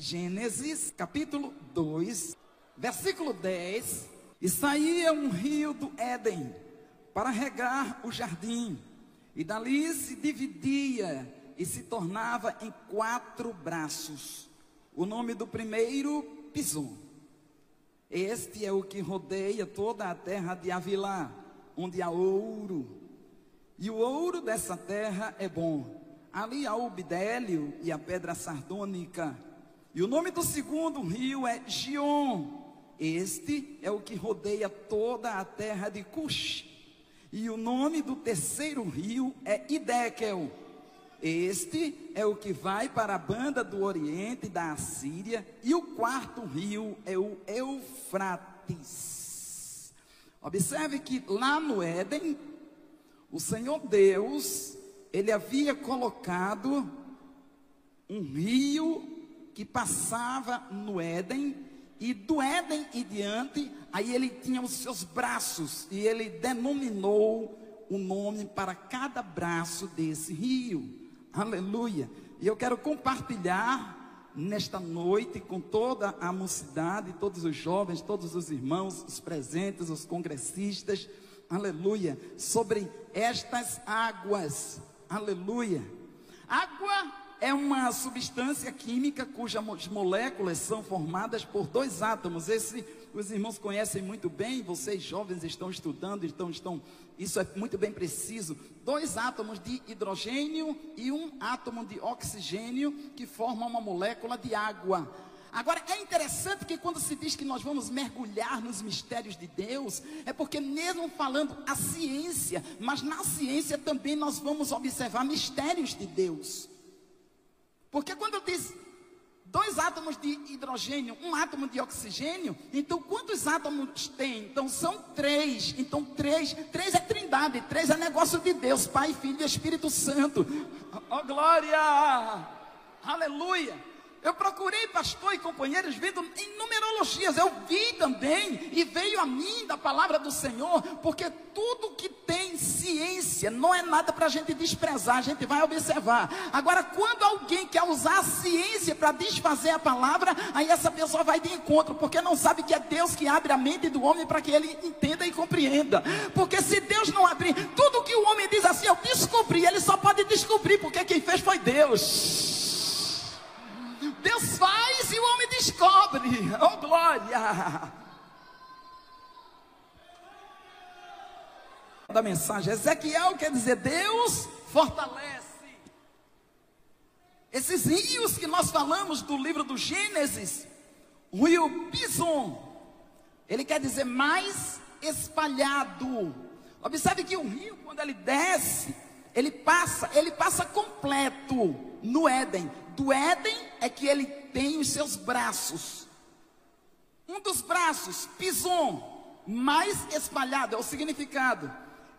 Gênesis, capítulo 2, versículo 10. E saía um rio do Éden para regar o jardim, e dali se dividia e se tornava em quatro braços. O nome do primeiro, Pison. Este é o que rodeia toda a terra de Avilá, onde há ouro. E o ouro dessa terra é bom. Ali há o bidélio e a pedra sardônica. E o nome do segundo rio é Gion. Este é o que rodeia toda a terra de Cush. E o nome do terceiro rio é Idekel. Este é o que vai para a banda do Oriente da Assíria. E o quarto rio é o Eufrates. Observe que lá no Éden, o Senhor Deus, ele havia colocado um rio que passava no Éden, e do Éden e diante, aí ele tinha os seus braços, e ele denominou o nome para cada braço desse rio. Aleluia. E eu quero compartilhar nesta noite com toda a mocidade, todos os jovens, todos os irmãos, os presentes, os congressistas, aleluia, sobre estas águas, aleluia. Água é uma substância química cujas moléculas são formadas por dois átomos. Esse os irmãos conhecem muito bem, vocês jovens estão estudando, então estão, isso é muito bem preciso. Dois átomos de hidrogênio e um átomo de oxigênio que formam uma molécula de água. Agora é interessante que quando se diz que nós vamos mergulhar nos mistérios de Deus, é porque mesmo falando a ciência, mas na ciência também nós vamos observar mistérios de Deus. Porque quando diz dois átomos de hidrogênio, um átomo de oxigênio, então quantos átomos tem? Então são três. Então três, três é trindade, três é negócio de Deus, Pai, Filho e Espírito Santo. Oh glória! Aleluia! Eu procurei, pastor e companheiros, vendo em numerologias. Eu vi também, e veio a mim da palavra do Senhor, porque tudo que tem ciência não é nada para a gente desprezar, a gente vai observar. Agora, quando alguém quer usar a ciência para desfazer a palavra, aí essa pessoa vai de encontro, porque não sabe que é Deus que abre a mente do homem para que ele entenda e compreenda. Porque se Deus não abrir, tudo que o homem diz assim, eu descobri, ele só pode descobrir, porque quem fez foi Deus. Deus faz e o homem descobre. Oh glória! Da mensagem, Ezequiel quer dizer Deus fortalece. Esses rios que nós falamos do livro do Gênesis, o rio Pison, ele quer dizer mais espalhado. Observe que o rio, quando ele desce, ele passa, ele passa completo no Éden do Éden é que ele tem os seus braços. Um dos braços, Pison, mais espalhado, é o significado.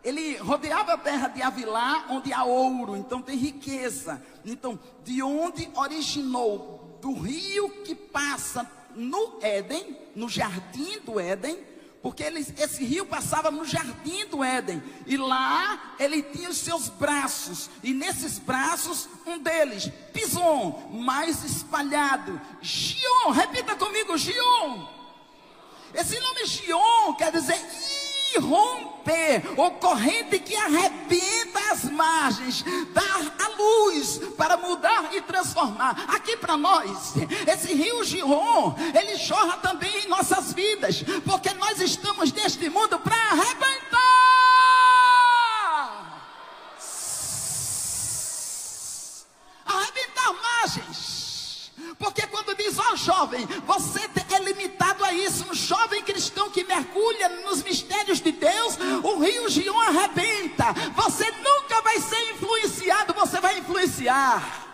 Ele rodeava a terra de Avilá, onde há ouro, então tem riqueza. Então, de onde originou? Do rio que passa no Éden, no jardim do Éden, porque ele, esse rio passava no jardim do Éden, e lá ele tinha os seus braços, e nesses braços, um deles, Pison, mais espalhado, Gion, repita comigo, Gion. Esse nome Gion quer dizer romper, ou corrente que arrebenta as margens, dar a luz para mudar e transformar. Aqui para nós, esse rio Giron, ele chora também em nossas vidas, porque nós estamos neste mundo para arrebentar. Arrebentar margens. Porque quando diz, ó oh, jovem, você é limitado a isso, um jovem cristão que influenciar.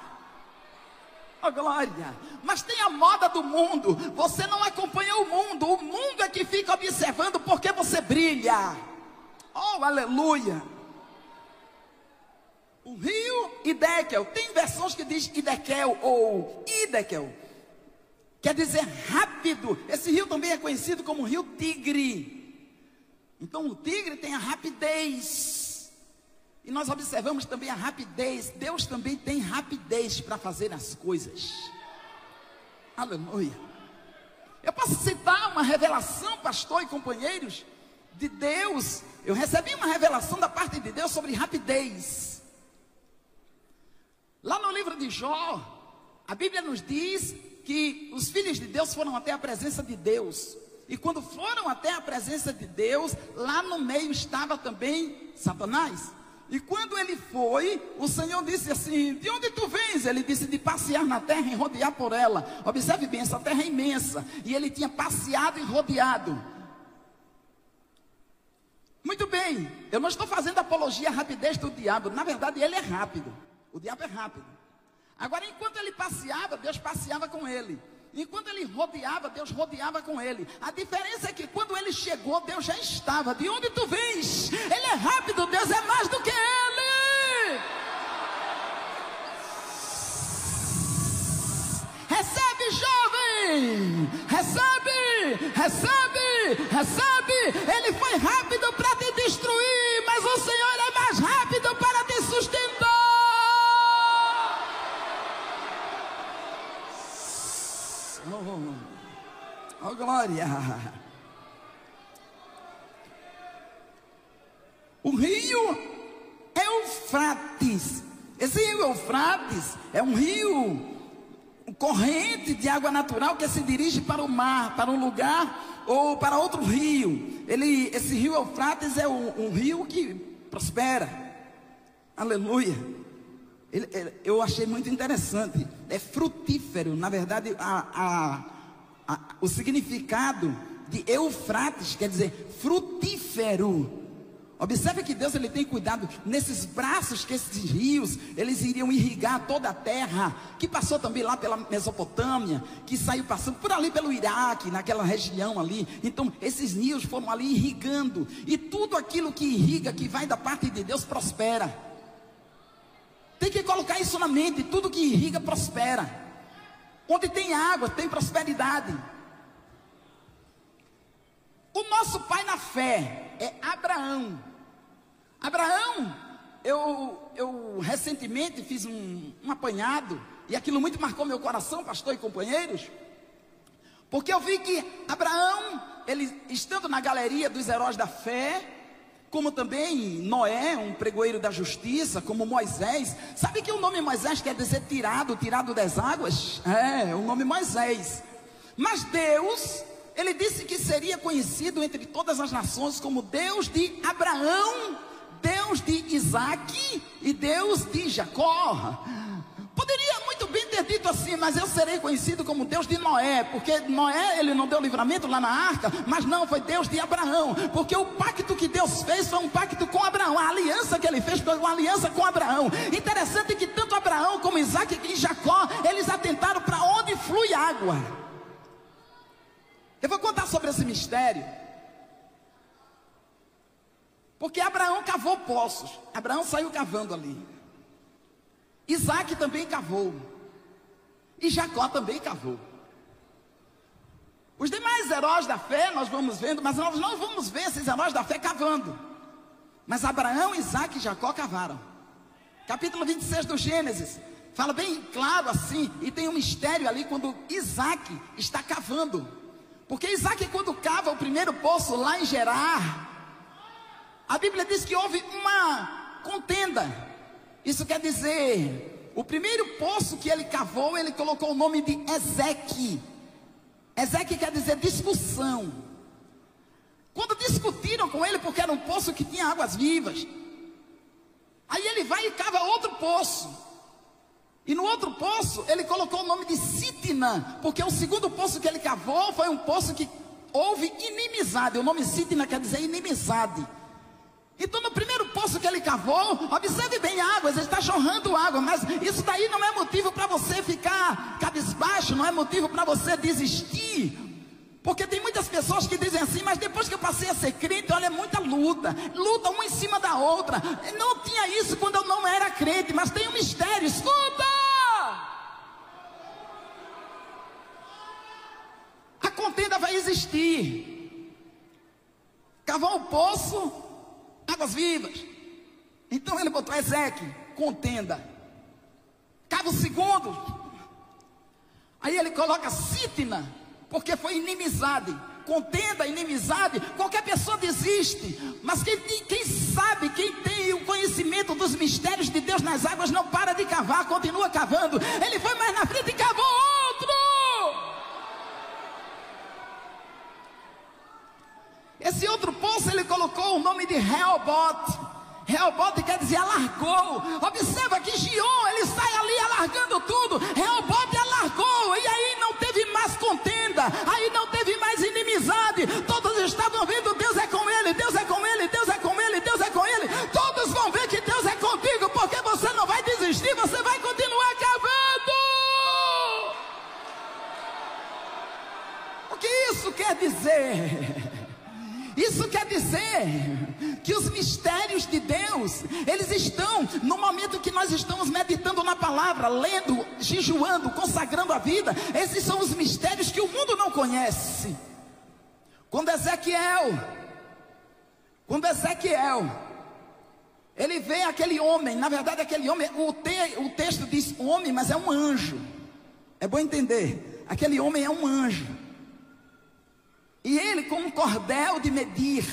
Oh, glória! Mas tem a moda do mundo. Você não acompanha o mundo. O mundo é que fica observando porque você brilha. Oh, aleluia! O rio Idekel. Tem versões que diz Idekel ou Idekel. Quer dizer rápido. Esse rio também é conhecido como rio Tigre. Então o tigre tem a rapidez. E nós observamos também a rapidez. Deus também tem rapidez para fazer as coisas. Aleluia. Eu posso citar uma revelação, pastor e companheiros, de Deus. Eu recebi uma revelação da parte de Deus sobre rapidez. Lá no livro de Jó, a Bíblia nos diz que os filhos de Deus foram até a presença de Deus. E quando foram até a presença de Deus, lá no meio estava também Satanás. E quando ele foi, o Senhor disse assim: De onde tu vens? Ele disse: De passear na terra e rodear por ela. Observe bem, essa terra é imensa. E ele tinha passeado e rodeado. Muito bem, eu não estou fazendo apologia à rapidez do diabo. Na verdade, ele é rápido. O diabo é rápido. Agora, enquanto ele passeava, Deus passeava com ele. Enquanto ele rodeava, Deus rodeava com ele. A diferença é que quando ele chegou, Deus já estava. De onde tu vens? Ele é rápido, Deus é mais do que ele. Recebe, jovem! Recebe! Recebe! Recebe! Ele foi rápido para Oh, glória! O rio Eufrates. Esse rio Eufrates é um rio corrente de água natural que se dirige para o mar, para um lugar ou para outro rio. Ele, esse rio Eufrates é um, um rio que prospera. Aleluia. Ele, ele, eu achei muito interessante. É frutífero. Na verdade, a, a, a, o significado de Eufrates quer dizer frutífero. Observe que Deus ele tem cuidado nesses braços que esses rios, eles iriam irrigar toda a terra, que passou também lá pela Mesopotâmia, que saiu passando por ali pelo Iraque, naquela região ali. Então, esses rios foram ali irrigando, e tudo aquilo que irriga, que vai da parte de Deus, prospera. Tem que colocar isso na mente, tudo que irriga prospera. Onde tem água, tem prosperidade. O nosso pai na fé é Abraão. Abraão, eu, eu recentemente fiz um, um apanhado, e aquilo muito marcou meu coração, pastor e companheiros, porque eu vi que Abraão, ele estando na galeria dos heróis da fé, como também Noé, um pregoeiro da justiça, como Moisés. Sabe que o nome Moisés quer dizer tirado, tirado das águas? É, o nome Moisés. Mas Deus, ele disse que seria conhecido entre todas as nações como Deus de Abraão, Deus de Isaac e Deus de Jacó. Poderia muito bem ter dito assim, mas eu serei conhecido como Deus de Noé, porque Noé ele não deu livramento lá na arca, mas não, foi Deus de Abraão, porque o pacto que Deus fez foi um pacto com Abraão, a aliança que ele fez foi uma aliança com Abraão. Interessante que tanto Abraão como Isaac e Jacó, eles atentaram para onde flui água. Eu vou contar sobre esse mistério. Porque Abraão cavou poços. Abraão saiu cavando ali. Isaac também cavou. E Jacó também cavou. Os demais heróis da fé nós vamos vendo, mas nós não vamos ver esses heróis da fé cavando. Mas Abraão, Isaac e Jacó cavaram. Capítulo 26 do Gênesis. Fala bem claro assim, e tem um mistério ali quando Isaac está cavando. Porque Isaac, quando cava o primeiro poço lá em Gerar, a Bíblia diz que houve uma contenda. Isso quer dizer, o primeiro poço que ele cavou, ele colocou o nome de Ezeque. Ezeque quer dizer discussão. Quando discutiram com ele, porque era um poço que tinha águas vivas, aí ele vai e cava outro poço. E no outro poço, ele colocou o nome de Sitna, porque o segundo poço que ele cavou foi um poço que houve inimizade. O nome Sitna quer dizer inimizade. Então, no primeiro poço que ele cavou, observe bem águas, ele está jorrando água, mas isso daí não é motivo para você ficar cabisbaixo, não é motivo para você desistir. Porque tem muitas pessoas que dizem assim, mas depois que eu passei a ser crente, olha, é muita luta, luta uma em cima da outra. Não tinha isso quando eu não era crente, mas tem um mistério, escuta! A contenda vai existir. Cavou o poço, águas vivas. Então ele botou Ezequiel, contenda. Cava o segundo. Aí ele coloca Sitna, porque foi inimizade. Contenda, inimizade, qualquer pessoa desiste. Mas quem, quem sabe, quem tem o conhecimento dos mistérios de Deus nas águas, não para de cavar, continua cavando. Ele foi mais na frente e cavou poço ele colocou o nome de Helbot. Reobote quer dizer alargou. Observa que Gion, ele sai ali alargando tudo. Reobote alargou. E aí não teve mais contenda. Aí não teve mais inimizade. Todos estavam vendo Deus é com ele, Deus é com ele, Deus é com ele, Deus é com ele. Todos vão ver que Deus é contigo, porque você não vai desistir, você vai continuar cavando. O que isso quer dizer? Isso quer dizer que os mistérios de Deus, eles estão no momento que nós estamos meditando na palavra, lendo, jejuando, consagrando a vida. Esses são os mistérios que o mundo não conhece. Quando Ezequiel, quando Ezequiel, ele vê aquele homem, na verdade aquele homem, o, te, o texto diz homem, mas é um anjo. É bom entender, aquele homem é um anjo. E ele com um cordel de medir.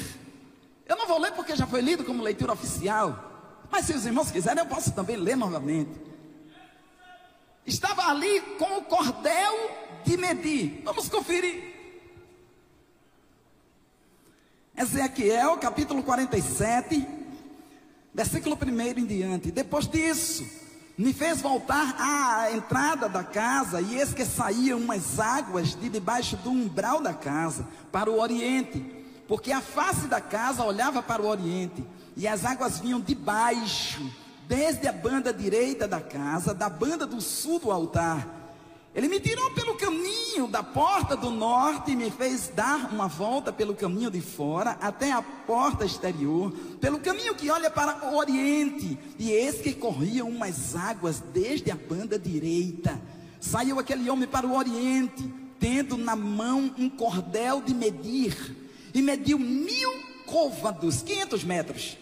Eu não vou ler porque já foi lido como leitura oficial. Mas se os irmãos quiserem, eu posso também ler novamente. Estava ali com o cordel de medir. Vamos conferir. Ezequiel capítulo 47, versículo 1 em diante. Depois disso, me fez voltar à entrada da casa, e eis que saíam umas águas de debaixo do umbral da casa, para o oriente, porque a face da casa olhava para o oriente, e as águas vinham de baixo, desde a banda direita da casa, da banda do sul do altar, ele me tirou pelo caminho da porta do norte e me fez dar uma volta pelo caminho de fora até a porta exterior, pelo caminho que olha para o oriente. E eis que corriam umas águas desde a banda direita. Saiu aquele homem para o oriente, tendo na mão um cordel de medir, e mediu mil côvados, 500 metros.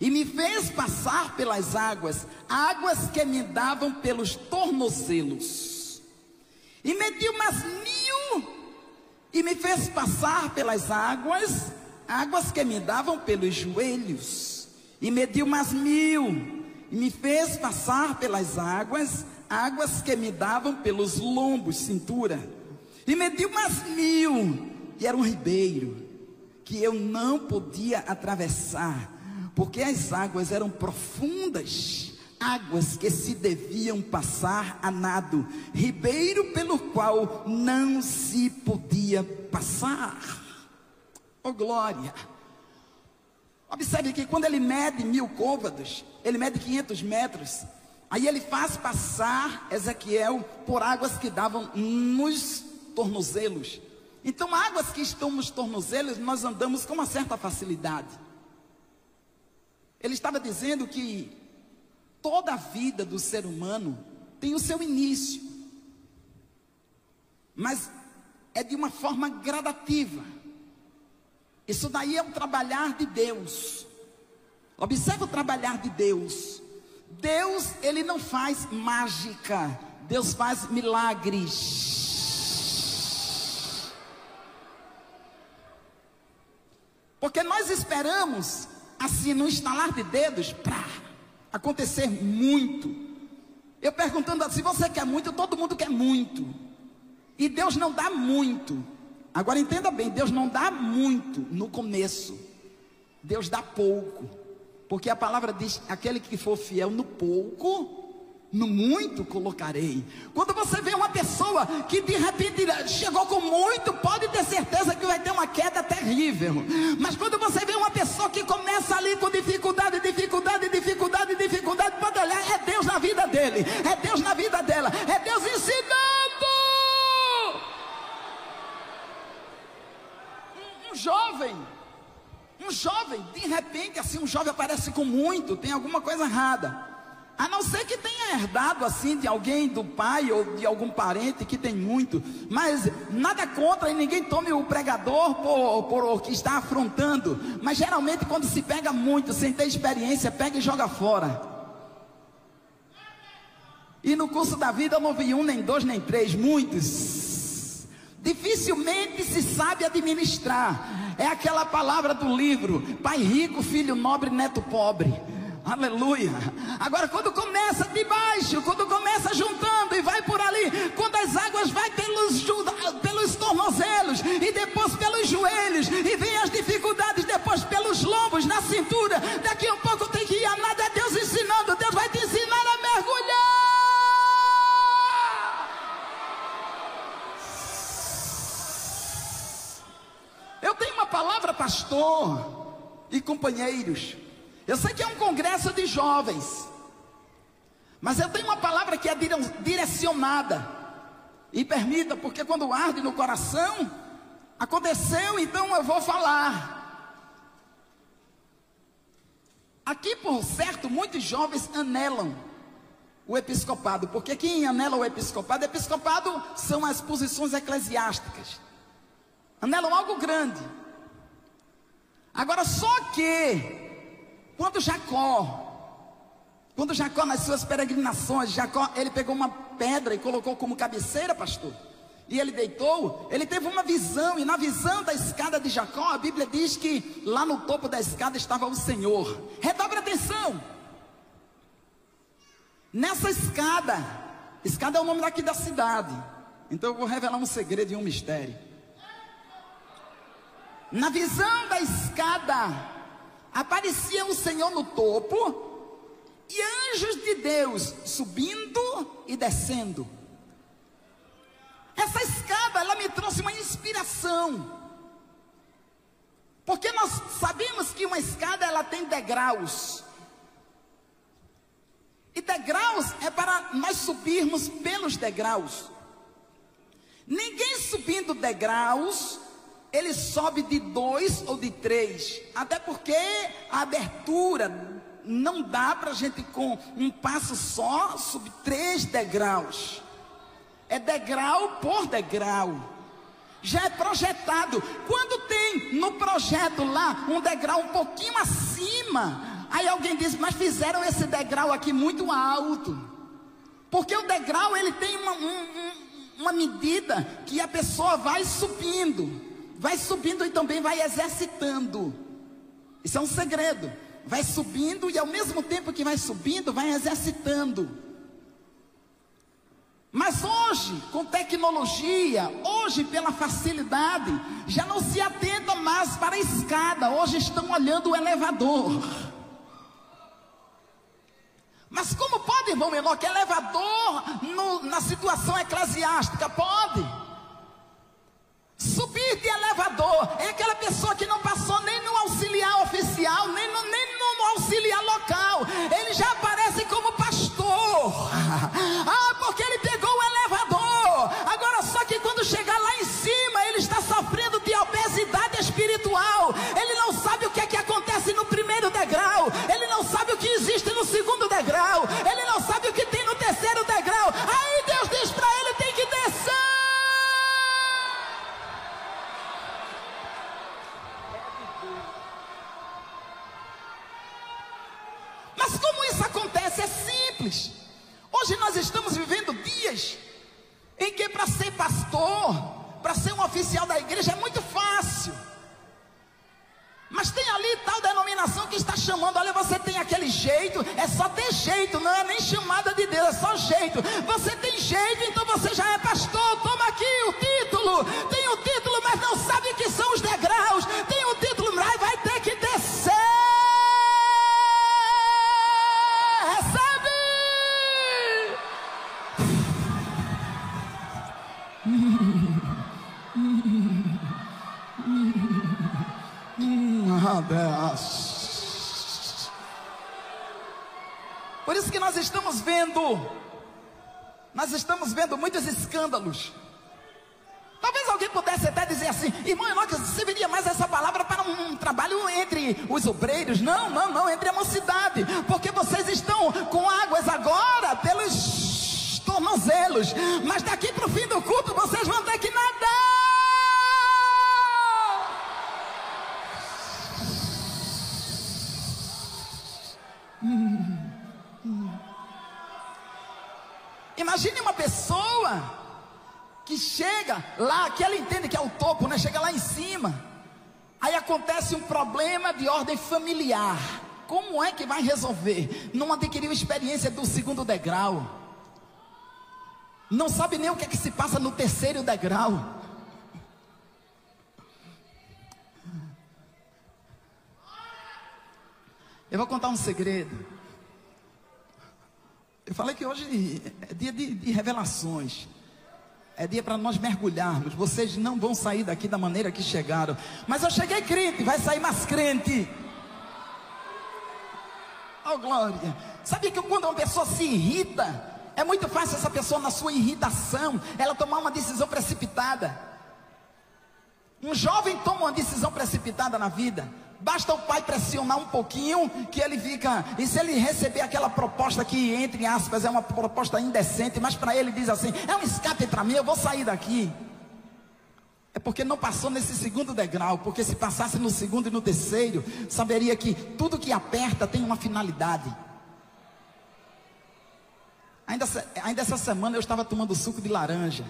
E me fez passar pelas águas, águas que me davam pelos tornozelos e mediu umas mil e me fez passar pelas águas, águas que me davam pelos joelhos. E mediu umas mil e me fez passar pelas águas, águas que me davam pelos lombos, cintura. E mediu umas mil e era um ribeiro que eu não podia atravessar, porque as águas eram profundas águas que se deviam passar a nado, ribeiro pelo qual não se podia passar. Oh glória! Observe que quando ele mede mil côvados, ele mede 500 metros. Aí ele faz passar Ezequiel por águas que davam nos tornozelos. Então, águas que estão nos tornozelos, nós andamos com uma certa facilidade. Ele estava dizendo que Toda a vida do ser humano tem o seu início, mas é de uma forma gradativa. Isso daí é o trabalhar de Deus. Observe o trabalhar de Deus. Deus, ele não faz mágica, Deus faz milagres. Porque nós esperamos, assim, no instalar de dedos, para acontecer muito. Eu perguntando assim: você quer muito? Todo mundo quer muito. E Deus não dá muito. Agora entenda bem: Deus não dá muito no começo. Deus dá pouco. Porque a palavra diz: aquele que for fiel no pouco, no muito colocarei. Quando você vê uma pessoa que de repente chegou com muito, pode ter certeza que vai ter uma queda terrível. Mas quando você vê uma pessoa que começa ali com dificuldade, jovem, de repente, assim, um jovem aparece com muito, tem alguma coisa errada. A não ser que tenha herdado assim de alguém, do pai ou de algum parente que tem muito. Mas nada contra e ninguém tome o pregador por, por o que está afrontando. Mas geralmente quando se pega muito, sem ter experiência, pega e joga fora. E no curso da vida eu não vi um, nem dois, nem três, muitos. Dificilmente se sabe administrar. É aquela palavra do livro: pai rico, filho nobre, neto pobre. Aleluia. Agora, quando começa de baixo, quando começa juntando e vai por ali, quando as águas vai pelos, pelos tornozelos e depois pelos joelhos, e vem as dificuldades depois pelos lombos na cintura, daqui a um pouco tem que ir a nada, é Deus ensinando, Deus vai te ensinar palavra, pastor e companheiros. Eu sei que é um congresso de jovens, mas eu tenho uma palavra que é direcionada. E permita, porque quando arde no coração, aconteceu, então eu vou falar. Aqui, por certo, muitos jovens anelam o episcopado, porque quem anela o episcopado, episcopado são as posições eclesiásticas. Anelam algo grande. Agora, só que quando Jacó, quando Jacó nas suas peregrinações, Jacó, ele pegou uma pedra e colocou como cabeceira, pastor. E ele deitou, ele teve uma visão, e na visão da escada de Jacó, a Bíblia diz que lá no topo da escada estava o Senhor. Redobre atenção. Nessa escada, escada é o nome daqui da cidade. Então eu vou revelar um segredo e um mistério. Na visão da escada, aparecia o Senhor no topo e anjos de Deus subindo e descendo. Essa escada, ela me trouxe uma inspiração. Porque nós sabemos que uma escada ela tem degraus. E degraus é para nós subirmos pelos degraus. Ninguém subindo degraus ele sobe de dois ou de três, até porque a abertura não dá para a gente com um passo só subir três degraus. É degrau por degrau. Já é projetado. Quando tem no projeto lá um degrau um pouquinho acima, aí alguém diz, mas fizeram esse degrau aqui muito alto. Porque o degrau ele tem uma, um, uma medida que a pessoa vai subindo vai subindo e também vai exercitando. Isso é um segredo. Vai subindo e ao mesmo tempo que vai subindo, vai exercitando. Mas hoje, com tecnologia, hoje pela facilidade, já não se atenta mais para a escada, hoje estão olhando o elevador. Mas como pode, irmão menor, que elevador no, na situação eclesiástica? Pode. Subir de elevador é aquela pessoa que não passou nem no auxiliar oficial, nem no, nem no auxiliar local. Ele já aparece como pastor. Ah, porque ele pegou o elevador. Agora, só que quando chegar lá em cima, ele está sofrendo de obesidade espiritual. Ele não sabe o que é que acontece no primeiro degrau. Ele não sabe o que existe no segundo degrau. Ele não sabe o que tem simples. Hoje nós estamos vivendo dias em que para ser pastor, para ser um oficial da igreja é muito fácil. Mas tem ali tal denominação que está chamando, olha, você tem aquele jeito, é só ter jeito, não é nem chamada de Deus, é só jeito. Você tem jeito, então você já é pastor, toma aqui o título. Por isso que nós estamos vendo, nós estamos vendo muitos escândalos. Talvez alguém pudesse até dizer assim, irmão Enoque, você veria mais essa palavra para um, um, trabalho entre os obreiros? Não, não, não, entre a mocidade, porque vocês estão com águas agora pelos tornozelos, mas daqui para o fim do culto vocês vão ter que nadar. Imagine uma pessoa que chega lá, que ela entende que é o topo, né? Chega lá em cima. Aí acontece um problema de ordem familiar. Como é que vai resolver? Não adquiriu experiência do segundo degrau. Não sabe nem o que é que se passa no terceiro degrau. Eu vou contar um segredo. Eu falei que hoje é dia de, de revelações. É dia para nós mergulharmos. Vocês não vão sair daqui da maneira que chegaram. Mas eu cheguei crente, vai sair mais crente. Oh glória. Sabia que quando uma pessoa se irrita, é muito fácil essa pessoa, na sua irritação, ela tomar uma decisão precipitada. Um jovem toma uma decisão precipitada na vida. Basta o pai pressionar um pouquinho que ele fica. E se ele receber aquela proposta que, entre aspas, é uma proposta indecente, mas para ele diz assim: é um escape para mim, eu vou sair daqui. É porque não passou nesse segundo degrau, porque se passasse no segundo e no terceiro, saberia que tudo que aperta tem uma finalidade. Ainda, ainda essa semana eu estava tomando suco de laranja.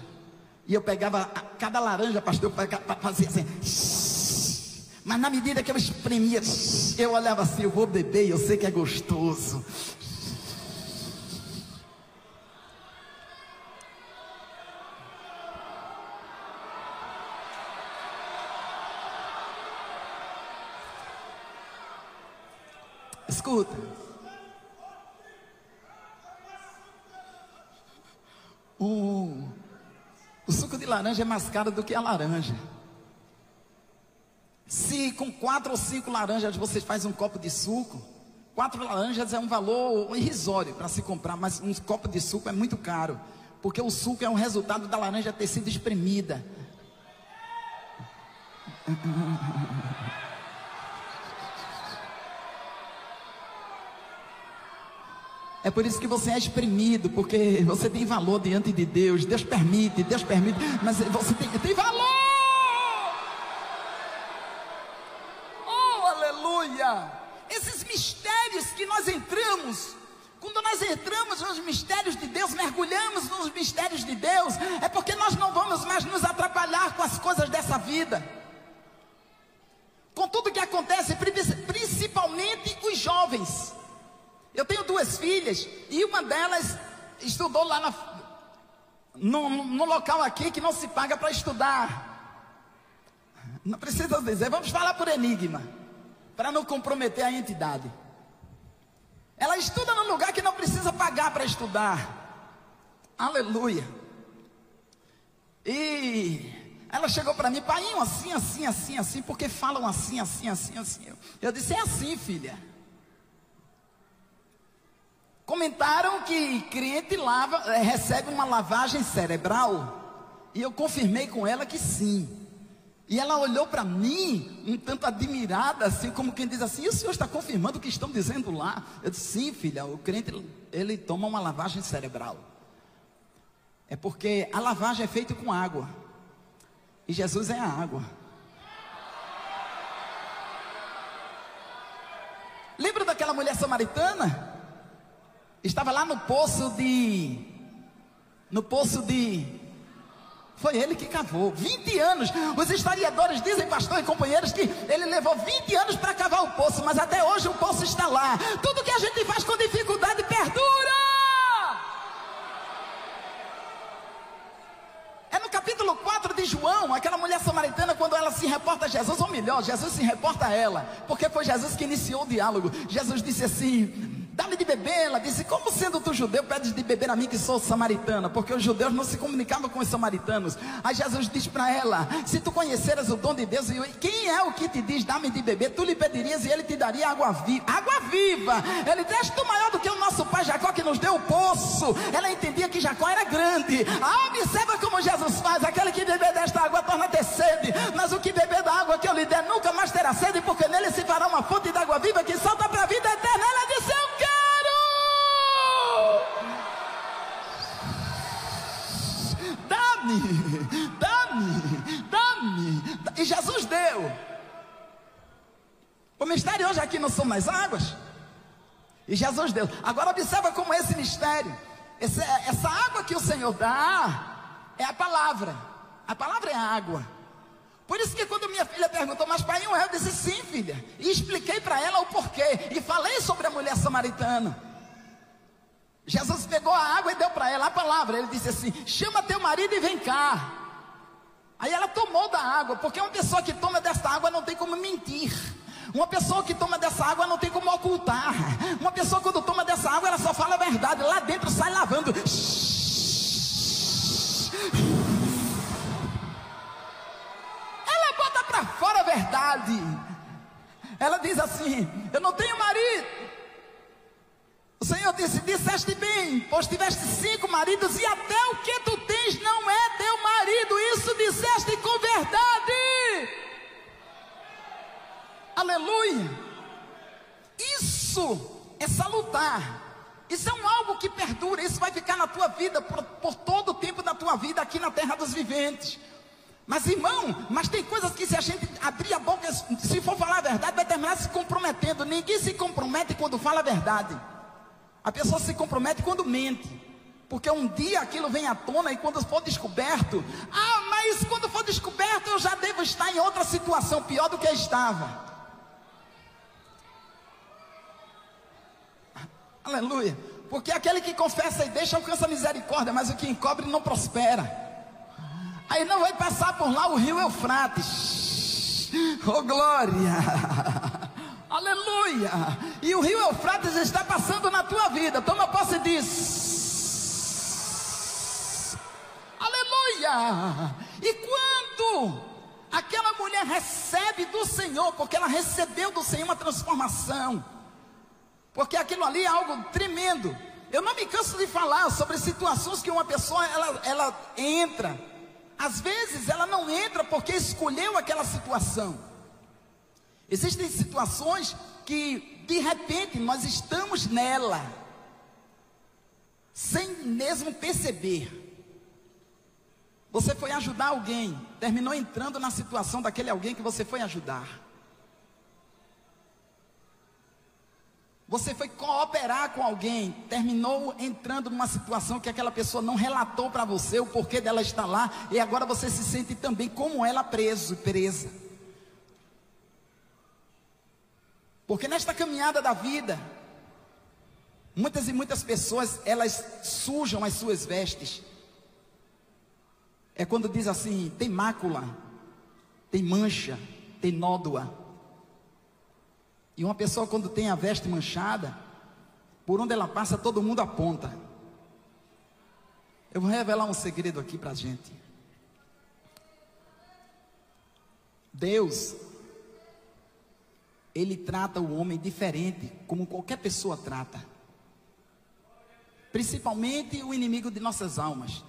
E eu pegava cada laranja, pastor, eu fazia assim. Mas na medida que eu espremia, eu olhava assim, eu vou beber, eu sei que é gostoso. Escuta. O, o suco de laranja é mais caro do que a laranja. Com quatro ou cinco laranjas você faz um copo de suco, quatro laranjas é um valor irrisório para se comprar, mas um copo de suco é muito caro, porque o suco é um resultado da laranja ter sido espremida. É por isso que você é espremido, porque você tem valor diante de Deus. Deus permite, Deus permite, mas você tem, tem valor. Deus, mergulhamos nos mistérios de Deus, é porque nós não vamos mais nos atrapalhar com as coisas dessa vida. Com tudo que acontece, principalmente os jovens. Eu tenho duas filhas e uma delas estudou lá na, no, no local aqui que não se paga para estudar. Não precisa dizer, vamos falar por enigma para não comprometer a entidade. Ela estuda num lugar que não precisa pagar para estudar. Aleluia. E ela chegou para mim, pai, assim, assim, assim, assim, porque falam assim, assim, assim, assim. Eu disse, é assim, filha. Comentaram que crente lava, eh, recebe uma lavagem cerebral. E eu confirmei com ela que sim. E ela olhou para mim, um tanto admirada, assim, como quem diz assim: e o senhor está confirmando o que estão dizendo lá? Eu disse: sim, filha, o crente, ele toma uma lavagem cerebral. É porque a lavagem é feita com água. E Jesus é a água. Lembra daquela mulher samaritana? Estava lá no poço de. No poço de foi ele que cavou. 20 anos. Os historiadores dizem, pastor e companheiros, que ele levou 20 anos para cavar o poço, mas até hoje o poço está lá. Tudo que a gente faz com dificuldade perdura. Capítulo 4 de João, aquela mulher samaritana, quando ela se reporta a Jesus, ou melhor, Jesus se reporta a ela, porque foi Jesus que iniciou o diálogo. Jesus disse assim: Dá-me de beber. Ela disse: Como sendo tu judeu, pedes de beber a mim que sou samaritana? Porque os judeus não se comunicavam com os samaritanos. Aí Jesus diz para ela: Se tu conheceras o dom de Deus, e quem é o que te diz, dá-me de beber? Tu lhe pedirias e ele te daria água viva. Água viva! Ele diz: tu maior do que o nosso pai Jacó que nos deu o poço. Ela entendia que Jacó era grande. Ah, Jesus faz: aquele que beber desta água torna ter sede. Mas o que beber da água que eu lhe der nunca mais terá sede, porque nele se fará uma fonte de água viva que salta para a vida eterna. Ela disse: Eu dá-me, dá-me, dá-me. E Jesus deu. O mistério hoje aqui não são mais águas. E Jesus deu. Agora observa como é esse mistério. Essa, essa água que o Senhor dá é a palavra. A palavra é água. Por isso que quando minha filha perguntou, mas pai? Eu disse sim, filha. E expliquei para ela o porquê. E falei sobre a mulher samaritana. Jesus pegou a água e deu para ela a palavra. Ele disse assim: chama teu marido e vem cá. Aí ela tomou da água, porque uma pessoa que toma dessa água não tem como mentir. Uma pessoa que toma dessa água não tem como ocultar. Uma pessoa quando toma dessa água, ela só fala a verdade. Lá dentro sai lavando. Ela para fora a verdade. Ela diz assim: Eu não tenho marido. O Senhor disse: Disseste bem, pois tiveste cinco maridos e até o que tu tens não é teu marido. Isso disseste com verdade. Aleluia. Isso é salutar. Isso é um algo que perdura. Isso vai ficar na tua vida por, por todo o tempo da tua vida aqui na terra dos viventes. Mas irmão, mas tem coisas que se a gente abrir a boca, se for falar a verdade, vai terminar se comprometendo. Ninguém se compromete quando fala a verdade. A pessoa se compromete quando mente. Porque um dia aquilo vem à tona e quando for descoberto, ah, mas quando for descoberto eu já devo estar em outra situação pior do que estava. Aleluia. Porque aquele que confessa e deixa alcança misericórdia, mas o que encobre não prospera. Aí não vai passar por lá o rio Eufrates. Oh glória! Aleluia! E o rio Eufrates está passando na tua vida. Toma posse disso. Aleluia! E quando aquela mulher recebe do Senhor, porque ela recebeu do Senhor uma transformação, porque aquilo ali é algo tremendo. Eu não me canso de falar sobre situações que uma pessoa ela, ela entra. Às vezes ela não entra porque escolheu aquela situação. Existem situações que de repente nós estamos nela, sem mesmo perceber. Você foi ajudar alguém, terminou entrando na situação daquele alguém que você foi ajudar. Você foi cooperar com alguém, terminou entrando numa situação que aquela pessoa não relatou para você o porquê dela estar lá, e agora você se sente também como ela preso, presa. Porque nesta caminhada da vida, muitas e muitas pessoas, elas sujam as suas vestes. É quando diz assim: tem mácula, tem mancha, tem nódoa. E uma pessoa, quando tem a veste manchada, por onde ela passa, todo mundo aponta. Eu vou revelar um segredo aqui para a gente. Deus ele trata o homem diferente, como qualquer pessoa trata. Principalmente o inimigo de nossas almas.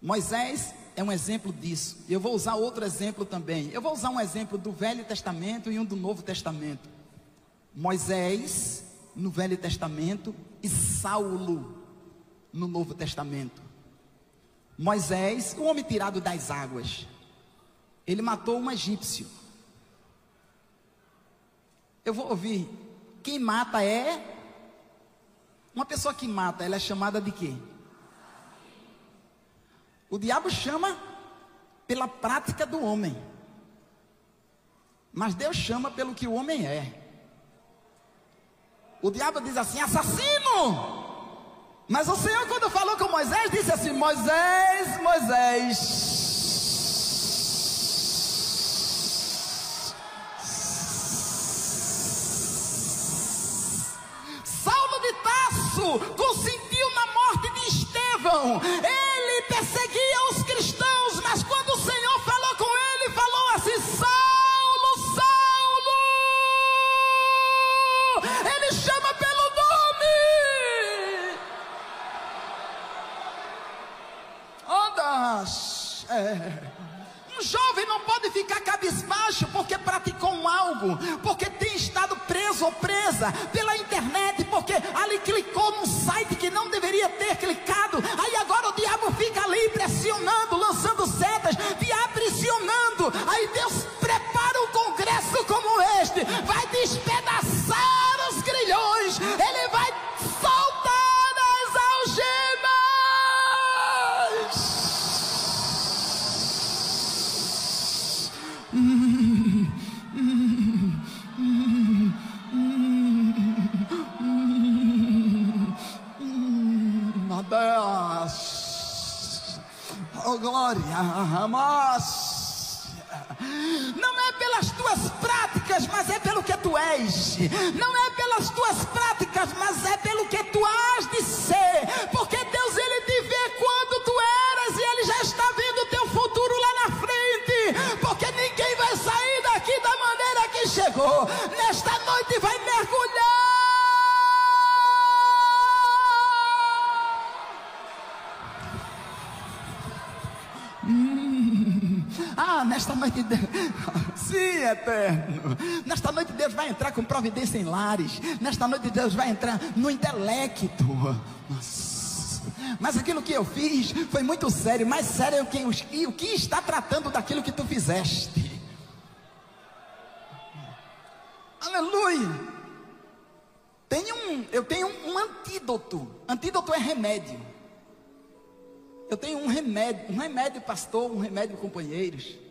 Moisés é um exemplo disso. Eu vou usar outro exemplo também. Eu vou usar um exemplo do Velho Testamento e um do Novo Testamento. Moisés no Velho Testamento e Saulo no Novo Testamento. Moisés, o homem tirado das águas, ele matou um egípcio. Eu vou ouvir. Quem mata é. Uma pessoa que mata, ela é chamada de quê? O diabo chama pela prática do homem. Mas Deus chama pelo que o homem é. O diabo diz assim: assassino! Mas o Senhor, quando falou com Moisés, disse assim: Moisés, Moisés. consentiu na morte de Estevão. Ele É. Um jovem não pode ficar cabisbaixo porque praticou algo, porque tem estado preso ou presa pela internet, porque ali clicou num site que não deveria ter clicado. Aí agora o diabo fica ali pressionando, lançando setas, te aprisionando. Aí Deus Oh glória, mas não é pelas tuas práticas, mas é pelo que tu és. Não é pelas tuas práticas, mas é pelo que tu has de ser. Porque Deus ele te vê quando tu eras e ele já está vendo o teu futuro lá na frente. Porque ninguém vai sair daqui da maneira que chegou. Nesta noite vai mergulhar noite, Deus, sim, eterno. Nesta noite, Deus vai entrar com providência em lares. Nesta noite, Deus vai entrar no intelecto. Mas aquilo que eu fiz foi muito sério. Mais sério é o que, o que está tratando daquilo que tu fizeste. Aleluia. Tem um, eu tenho um antídoto. Antídoto é remédio. Eu tenho um remédio, um remédio, pastor, um remédio, companheiros.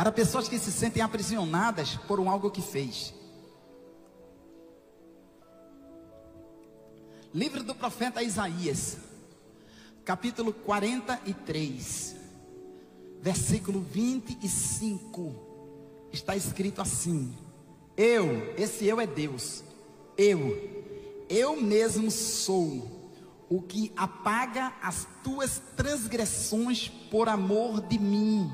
Para pessoas que se sentem aprisionadas por um algo que fez. Livro do profeta Isaías, capítulo 43, versículo 25. Está escrito assim: Eu, esse eu é Deus. Eu, eu mesmo sou o que apaga as tuas transgressões por amor de mim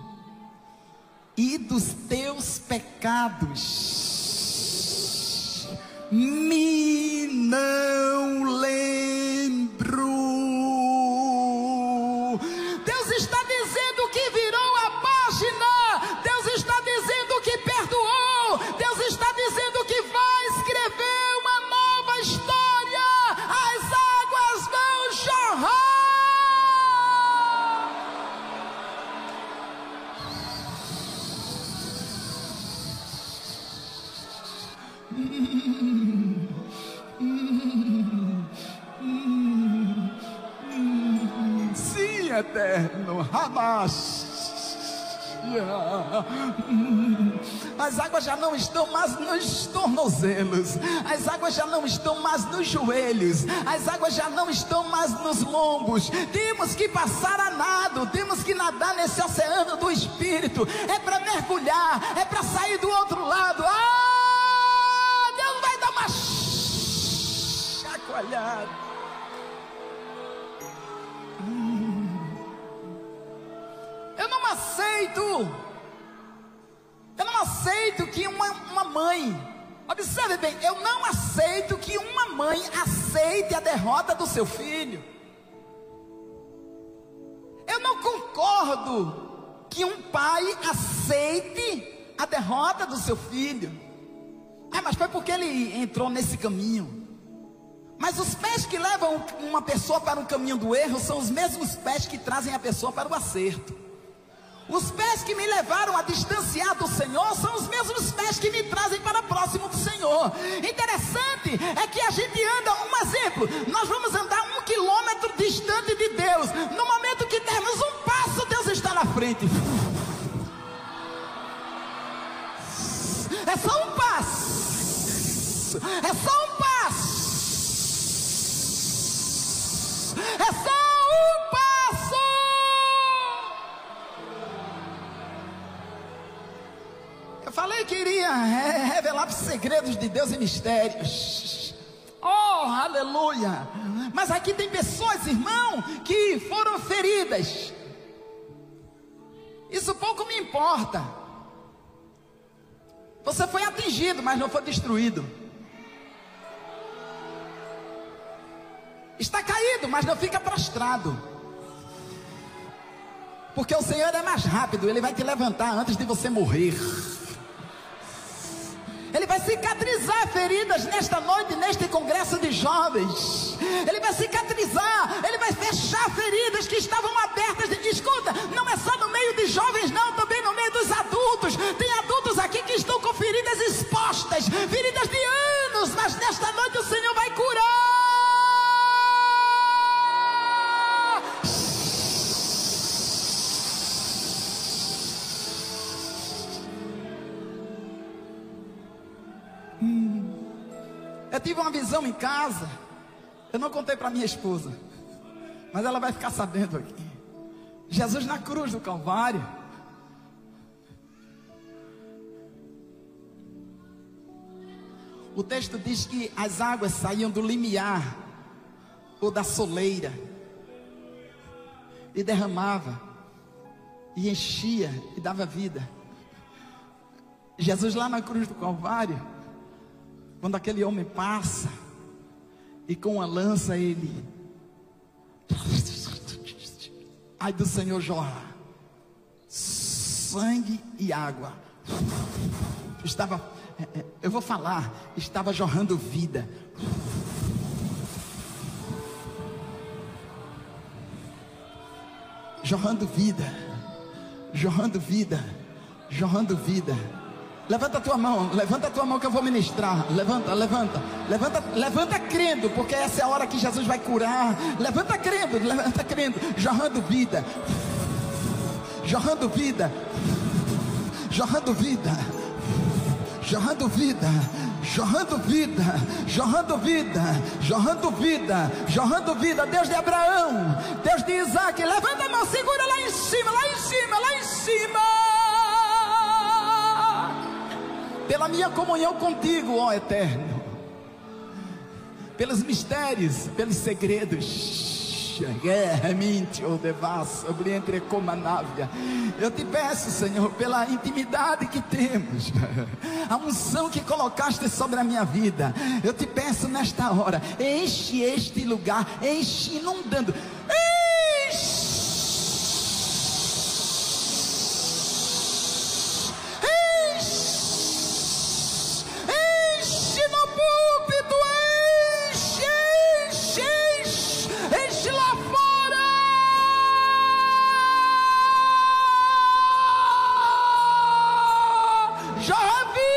e dos teus pecados. Me não eterno, Hamas. As águas já não estão mais nos tornozelos, as águas já não estão mais nos joelhos, as águas já não estão mais nos lombos. Temos que passar a nado, temos que nadar nesse oceano do espírito. É para mergulhar, é para sair do outro lado. Ah! chacoalhado. Hum. Aceito. Eu não aceito que uma, uma mãe. Observe bem, eu não aceito que uma mãe aceite a derrota do seu filho. Eu não concordo que um pai aceite a derrota do seu filho. Ah, mas foi porque ele entrou nesse caminho. Mas os pés que levam uma pessoa para o caminho do erro são os mesmos pés que trazem a pessoa para o acerto. Os pés que me levaram a distanciar do Senhor são os mesmos pés que me trazem para próximo do Senhor. Interessante é que a gente anda, um exemplo, nós vamos andar um quilômetro distante de Deus. No momento que dermos um passo, Deus está na frente. É só um passo. É só um passo. É só um passo. Falei que iria revelar os segredos de Deus e mistérios. Oh, aleluia! Mas aqui tem pessoas, irmão, que foram feridas. Isso pouco me importa. Você foi atingido, mas não foi destruído. Está caído, mas não fica prostrado. Porque o Senhor é mais rápido, Ele vai te levantar antes de você morrer. Ele vai cicatrizar feridas nesta noite, neste congresso de jovens. Ele vai cicatrizar, ele vai fechar feridas que estavam abertas. Escuta, não é só no meio de jovens, não, também no meio dos adultos. Tem adultos aqui que estão com feridas expostas, feridas de tive uma visão em casa. Eu não contei para minha esposa. mas ela vai ficar sabendo aqui. Jesus na cruz do Calvário. O texto diz que as águas saíam do limiar ou da soleira e derramava e enchia e dava vida. Jesus lá na cruz do Calvário, quando aquele homem passa e com uma lança ele ai do Senhor jorra sangue e água. Estava é, é, eu vou falar, estava jorrando vida. Jorrando vida, jorrando vida, jorrando vida. Levanta a tua mão, levanta a tua mão que eu vou ministrar. Levanta, levanta, levanta, levanta crendo, porque essa é a hora que Jesus vai curar. Levanta crendo, levanta crendo, jorrando vida, jorrando vida, jorrando vida. Jorrando vida, jorrando vida, jorrando vida, jorrando vida, jorrando vida. Deus de Abraão, Deus de Isaac, levanta a mão, segura lá em cima, lá em cima, lá em cima. Pela minha comunhão contigo, ó Eterno, pelos mistérios, pelos segredos eu te peço, Senhor, pela intimidade que temos, a unção que colocaste sobre a minha vida. Eu te peço nesta hora, enche este lugar, enche inundando. Ele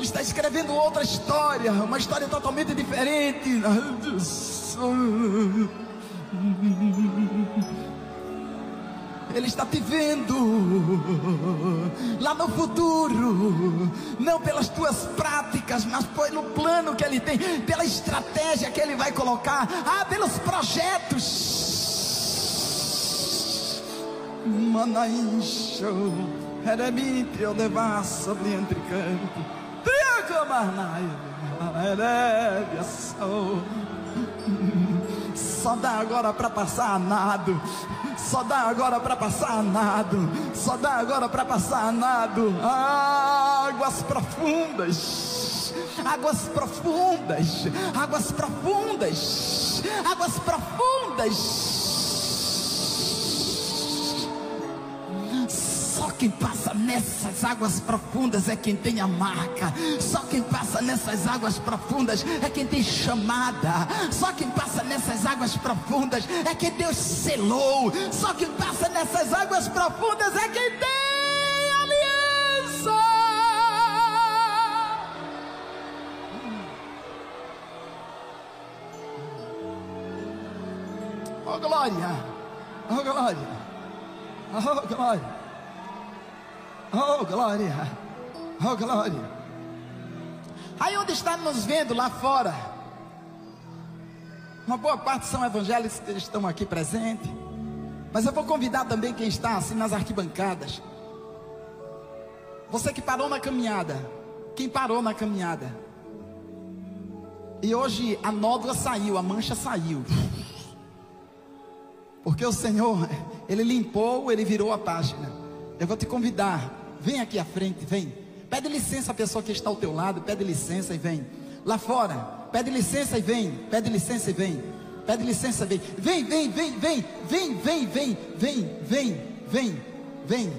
está escrevendo outra história, uma história totalmente diferente. Ele está te vendo lá no futuro, não pelas tuas práticas, mas pelo plano que Ele tem, pela estratégia que Ele vai colocar, ah, pelos projetos. Manaisho, eremite eu devassa entre campo, triaca marnaia, erebiação. Só dá agora para passar nado. Só dá agora para passar nado. Só dá agora para passar nado. Águas profundas. Águas profundas. Águas profundas. Águas profundas quem passa nessas águas profundas é quem tem a marca. Só quem passa nessas águas profundas é quem tem chamada. Só quem passa nessas águas profundas é quem Deus selou. Só quem passa nessas águas profundas é quem tem aliança. Oh glória! Oh glória! Oh glória! Oh, glória! Oh, glória! Aí onde está nos vendo lá fora? Uma boa parte são evangélicos que estão aqui presentes. Mas eu vou convidar também quem está assim nas arquibancadas. Você que parou na caminhada. Quem parou na caminhada. E hoje a nódoa saiu, a mancha saiu. Porque o Senhor, Ele limpou, Ele virou a página. Eu vou te convidar Vem aqui à frente, vem. Pede licença à pessoa que está ao teu lado, pede licença e vem. Lá fora, pede licença e vem. Pede licença e vem. Pede licença e vem. Vem, vem, vem, vem. Vem, vem, vem, vem, vem. vem, vem,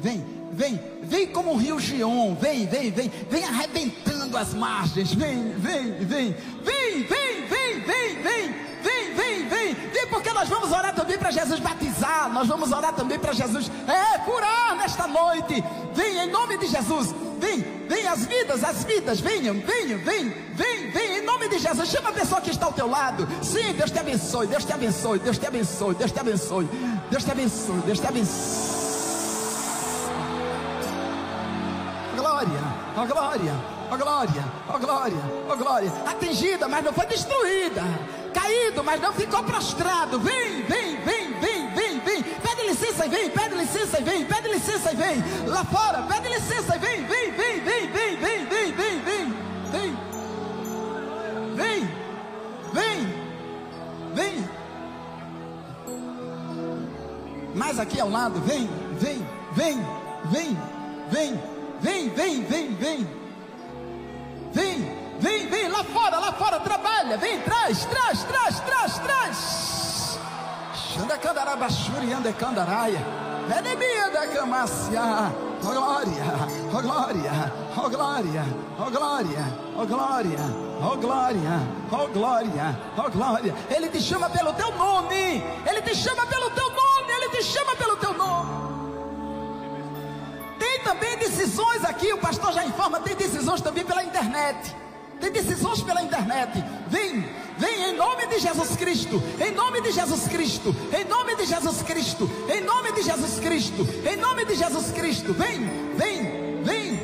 vem, vem, vem como o rio Gion, vem, vem, vem, vem arrebentando as margens, vem, vem, vem, vem, vem, vem, vem, vem. Porque nós vamos orar também para Jesus batizar, nós vamos orar também para Jesus, é, curar nesta noite. Vem em nome de Jesus, vem, vem as vidas, as vidas, venham, venham, vem, vem, vem, em nome de Jesus. Chama a pessoa que está ao teu lado. Sim, Deus te abençoe, Deus te abençoe, Deus te abençoe, Deus te abençoe, Deus te abençoe, Deus te abençoe. Glória, a glória, a glória, a glória, a glória. Atingida, mas não foi destruída. Caído, mas não ficou prostrado. Vem, vem, vem, vem, vem, vem. Pede licença e vem, pede licença e vem, pede licença e vem. Lá fora, pede licença e vem, vem, vem, vem, vem, vem, vem, vem, vem, vem. Vem, vem, vem. Mais aqui ao lado, vem, vem, vem, vem, vem, vem, vem, vem, vem. Vem, vem, vem, lá fora, lá fora, trabalha, vem, traz, traz, traz, traz, traz. Xanda candarabachuri, ande candaraia. Enemia da camacia. Oh glória, oh glória, oh glória, oh glória, oh glória, oh glória, oh glória, oh glória. Ele te chama pelo teu nome. Ele te chama pelo teu nome. Ele te chama pelo teu nome. Tem também decisões aqui, o pastor já informa, tem decisões também pela internet. Tem decisões pela internet. Vem, vem em nome de Jesus Cristo. Em nome de Jesus Cristo. Em nome de Jesus Cristo. Em nome de Jesus Cristo. Em nome de Jesus Cristo. Vem, vem, vem,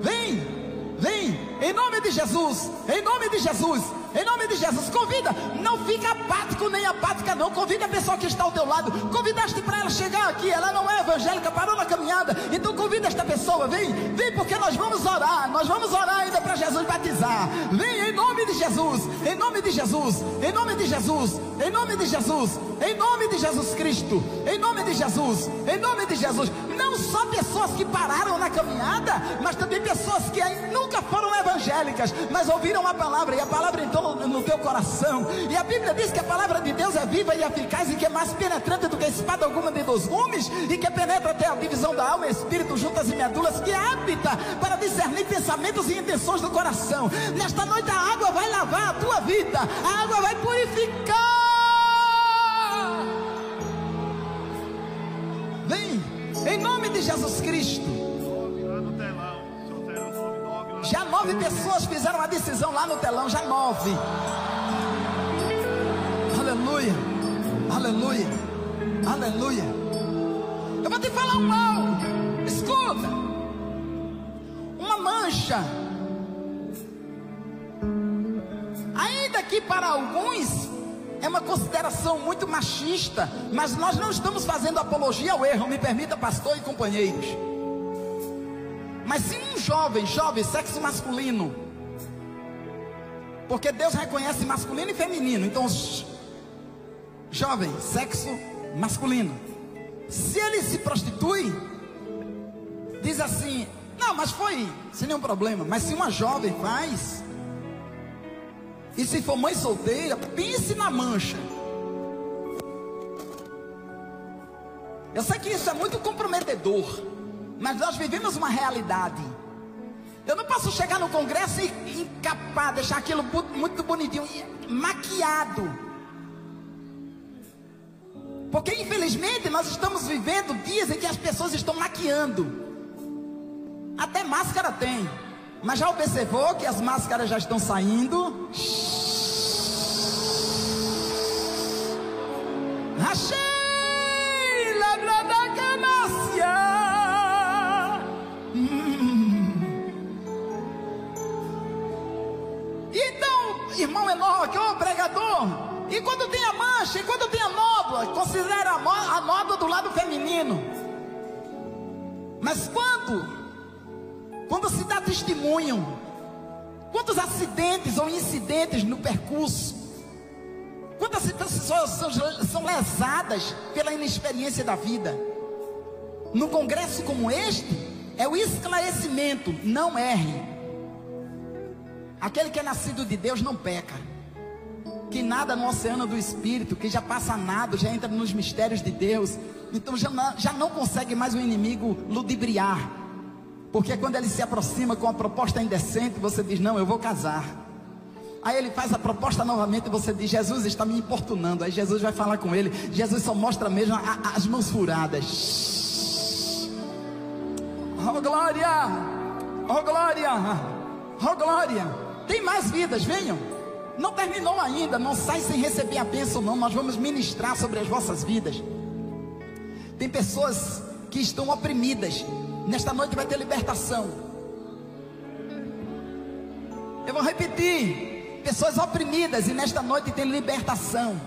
vem. Vem, em nome de Jesus, em nome de Jesus, em nome de Jesus, convida, não fica apático nem apática, não. Convida a pessoa que está ao teu lado. Convidaste para ela chegar aqui, ela não é evangélica, parou na caminhada. Então convida esta pessoa, vem, vem, porque nós vamos orar, nós vamos orar ainda para Jesus batizar. Vem em nome de Jesus, em nome de Jesus, em nome de Jesus, em nome de Jesus, em nome de Jesus Cristo, em nome de Jesus, em nome de Jesus. Não só pessoas que pararam na caminhada, mas também pessoas que nunca foram evangélicas, mas ouviram a palavra e a palavra entrou no, teu coração. E a Bíblia diz que a palavra de Deus é viva e eficaz e que é mais penetrante do que espada alguma de dois gumes e que penetra até a divisão da alma e espírito, juntas e medulas, que hábita para discernir pensamentos e intenções do coração. Nesta noite a água vai lavar a tua vida, a água vai purificar. Em nome de Jesus Cristo. Já nove pessoas fizeram a decisão lá no telão, já nove. Aleluia, aleluia, aleluia. Eu vou te falar um algo. Escuta. Uma mancha. Ainda que para alguns é uma consideração muito machista, mas nós não estamos fazendo apologia ao erro, me permita, pastor e companheiros. Mas se um jovem, jovem, sexo masculino, porque Deus reconhece masculino e feminino, então, jovem, sexo masculino, se ele se prostitui, diz assim: não, mas foi sem nenhum problema. Mas se uma jovem faz, e se for mãe solteira, pense na mancha. Eu sei que isso é muito comprometedor, mas nós vivemos uma realidade. Eu não posso chegar no congresso e encapar, deixar aquilo muito bonitinho, maquiado. Porque infelizmente nós estamos vivendo dias em que as pessoas estão maquiando. Até máscara tem. Mas já observou que as máscaras já estão saindo? Achei Então, irmão Enoque, ô pregador, e quando tem a mancha, e quando tem a nódoa, considera a nódoa do lado feminino. Mas quando testemunho, quantos acidentes ou incidentes no percurso, quantas pessoas são, são lesadas pela inexperiência da vida. No congresso como este, é o esclarecimento, não erre. Aquele que é nascido de Deus não peca. que nada no oceano do Espírito, que já passa nada, já entra nos mistérios de Deus. Então já não, já não consegue mais o inimigo ludibriar. Porque quando ele se aproxima com a proposta indecente, você diz: Não, eu vou casar. Aí ele faz a proposta novamente e você diz: Jesus está me importunando. Aí Jesus vai falar com ele. Jesus só mostra mesmo a, as mãos furadas. Oh glória! Oh glória! Oh glória! Tem mais vidas, venham. Não terminou ainda, não sai sem receber a bênção, não. Nós vamos ministrar sobre as vossas vidas. Tem pessoas que estão oprimidas. Nesta noite vai ter libertação. Eu vou repetir pessoas oprimidas e nesta noite tem libertação.